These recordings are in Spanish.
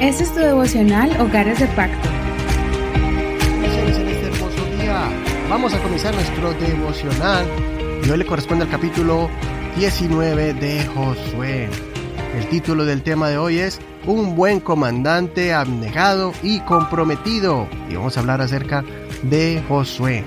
Este es tu devocional Hogares de Pacto. Este. Vamos a comenzar nuestro devocional y hoy le corresponde al capítulo 19 de Josué. El título del tema de hoy es Un buen comandante abnegado y comprometido. Y vamos a hablar acerca de Josué.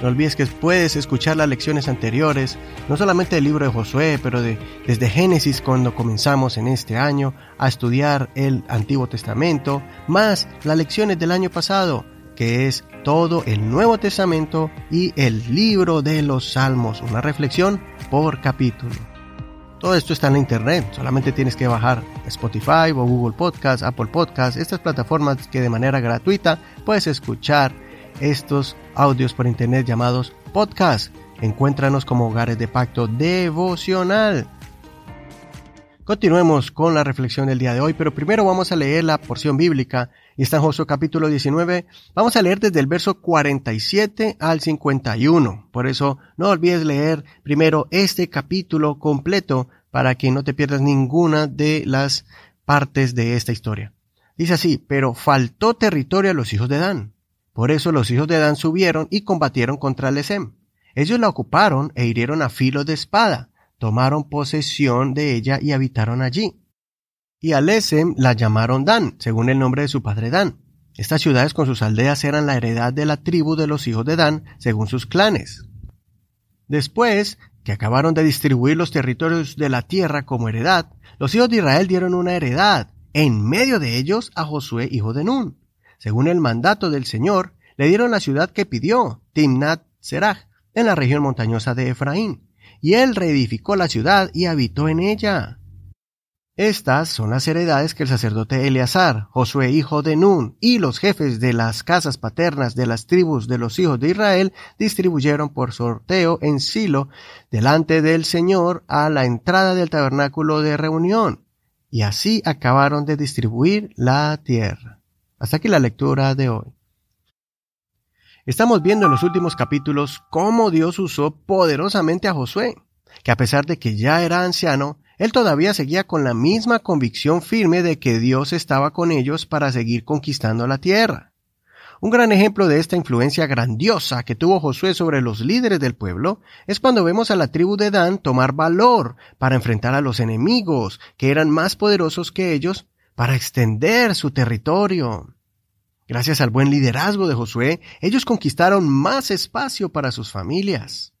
No olvides que puedes escuchar las lecciones anteriores, no solamente del libro de Josué, pero de, desde Génesis cuando comenzamos en este año a estudiar el Antiguo Testamento, más las lecciones del año pasado, que es todo el Nuevo Testamento y el libro de los Salmos, una reflexión por capítulo. Todo esto está en la internet, solamente tienes que bajar Spotify o Google Podcast, Apple Podcast, estas plataformas que de manera gratuita puedes escuchar estos audios por internet llamados podcast. Encuéntranos como hogares de pacto devocional. Continuemos con la reflexión del día de hoy, pero primero vamos a leer la porción bíblica y está en Josué capítulo 19. Vamos a leer desde el verso 47 al 51. Por eso no olvides leer primero este capítulo completo para que no te pierdas ninguna de las partes de esta historia. Dice así, pero faltó territorio a los hijos de Dan por eso los hijos de Dan subieron y combatieron contra Lesem. Ellos la ocuparon e hirieron a filo de espada, tomaron posesión de ella y habitaron allí. Y a Lesem la llamaron Dan, según el nombre de su padre Dan. Estas ciudades con sus aldeas eran la heredad de la tribu de los hijos de Dan, según sus clanes. Después que acabaron de distribuir los territorios de la tierra como heredad, los hijos de Israel dieron una heredad, en medio de ellos a Josué, hijo de Nun según el mandato del Señor, le dieron la ciudad que pidió, Timnat Serach, en la región montañosa de Efraín, y él reedificó la ciudad y habitó en ella. Estas son las heredades que el sacerdote Eleazar, Josué hijo de Nun, y los jefes de las casas paternas de las tribus de los hijos de Israel distribuyeron por sorteo en Silo, delante del Señor, a la entrada del tabernáculo de reunión, y así acabaron de distribuir la tierra. Hasta aquí la lectura de hoy. Estamos viendo en los últimos capítulos cómo Dios usó poderosamente a Josué, que a pesar de que ya era anciano, él todavía seguía con la misma convicción firme de que Dios estaba con ellos para seguir conquistando la tierra. Un gran ejemplo de esta influencia grandiosa que tuvo Josué sobre los líderes del pueblo es cuando vemos a la tribu de Dan tomar valor para enfrentar a los enemigos, que eran más poderosos que ellos, para extender su territorio. Gracias al buen liderazgo de Josué, ellos conquistaron más espacio para sus familias.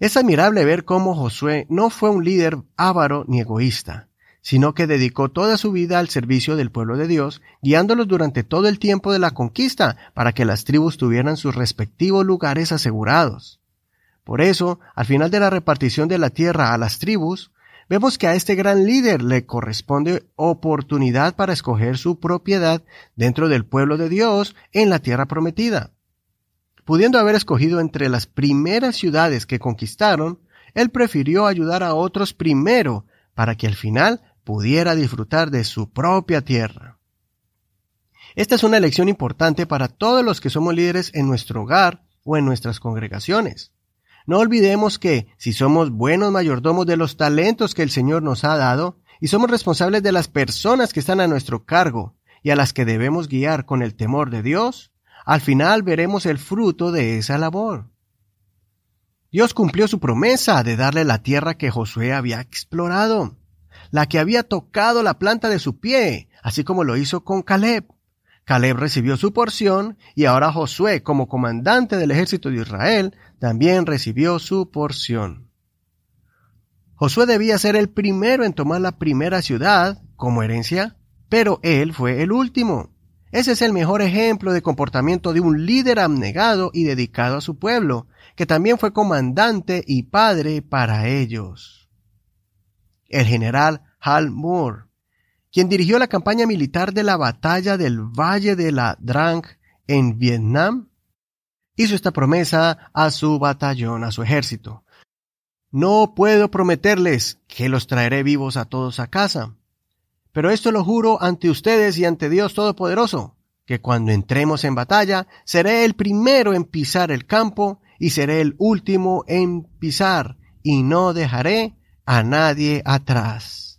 Es admirable ver cómo Josué no fue un líder avaro ni egoísta, sino que dedicó toda su vida al servicio del pueblo de Dios, guiándolos durante todo el tiempo de la conquista para que las tribus tuvieran sus respectivos lugares asegurados. Por eso, al final de la repartición de la tierra a las tribus, Vemos que a este gran líder le corresponde oportunidad para escoger su propiedad dentro del pueblo de Dios en la tierra prometida. Pudiendo haber escogido entre las primeras ciudades que conquistaron, él prefirió ayudar a otros primero para que al final pudiera disfrutar de su propia tierra. Esta es una lección importante para todos los que somos líderes en nuestro hogar o en nuestras congregaciones. No olvidemos que, si somos buenos mayordomos de los talentos que el Señor nos ha dado, y somos responsables de las personas que están a nuestro cargo y a las que debemos guiar con el temor de Dios, al final veremos el fruto de esa labor. Dios cumplió su promesa de darle la tierra que Josué había explorado, la que había tocado la planta de su pie, así como lo hizo con Caleb. Caleb recibió su porción y ahora Josué, como comandante del ejército de Israel, también recibió su porción. Josué debía ser el primero en tomar la primera ciudad como herencia, pero él fue el último. Ese es el mejor ejemplo de comportamiento de un líder abnegado y dedicado a su pueblo, que también fue comandante y padre para ellos. El general Hal Moore, quien dirigió la campaña militar de la batalla del Valle de la Drang en Vietnam, hizo esta promesa a su batallón, a su ejército. No puedo prometerles que los traeré vivos a todos a casa, pero esto lo juro ante ustedes y ante Dios Todopoderoso, que cuando entremos en batalla, seré el primero en pisar el campo y seré el último en pisar, y no dejaré a nadie atrás.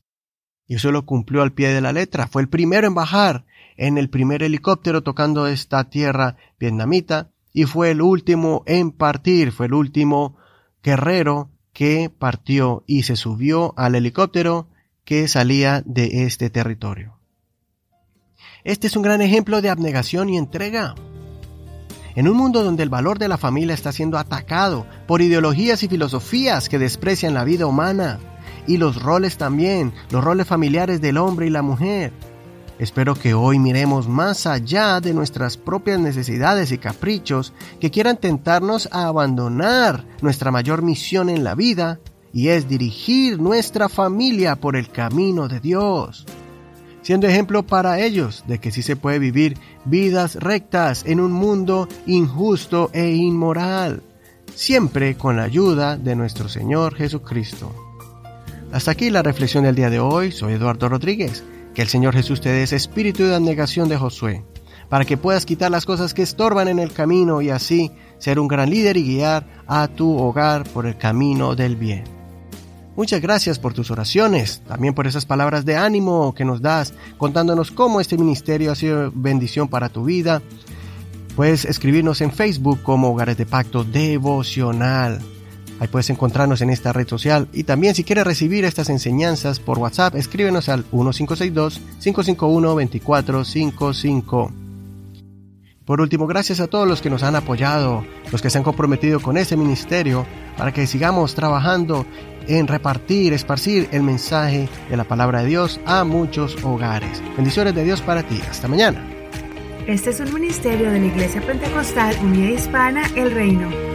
Y eso lo cumplió al pie de la letra. Fue el primero en bajar en el primer helicóptero tocando esta tierra vietnamita y fue el último en partir, fue el último guerrero que partió y se subió al helicóptero que salía de este territorio. Este es un gran ejemplo de abnegación y entrega. En un mundo donde el valor de la familia está siendo atacado por ideologías y filosofías que desprecian la vida humana, y los roles también, los roles familiares del hombre y la mujer, Espero que hoy miremos más allá de nuestras propias necesidades y caprichos que quieran tentarnos a abandonar nuestra mayor misión en la vida y es dirigir nuestra familia por el camino de Dios, siendo ejemplo para ellos de que sí se puede vivir vidas rectas en un mundo injusto e inmoral, siempre con la ayuda de nuestro Señor Jesucristo. Hasta aquí la reflexión del día de hoy, soy Eduardo Rodríguez. Que el Señor Jesús te dé espíritu de abnegación de Josué, para que puedas quitar las cosas que estorban en el camino y así ser un gran líder y guiar a tu hogar por el camino del bien. Muchas gracias por tus oraciones, también por esas palabras de ánimo que nos das, contándonos cómo este ministerio ha sido bendición para tu vida. Puedes escribirnos en Facebook como Hogares de Pacto Devocional. Ahí puedes encontrarnos en esta red social y también si quieres recibir estas enseñanzas por WhatsApp, escríbenos al 1562-551-2455. Por último, gracias a todos los que nos han apoyado, los que se han comprometido con este ministerio, para que sigamos trabajando en repartir, esparcir el mensaje de la palabra de Dios a muchos hogares. Bendiciones de Dios para ti. Hasta mañana. Este es un ministerio de la Iglesia Pentecostal Unida Hispana, El Reino.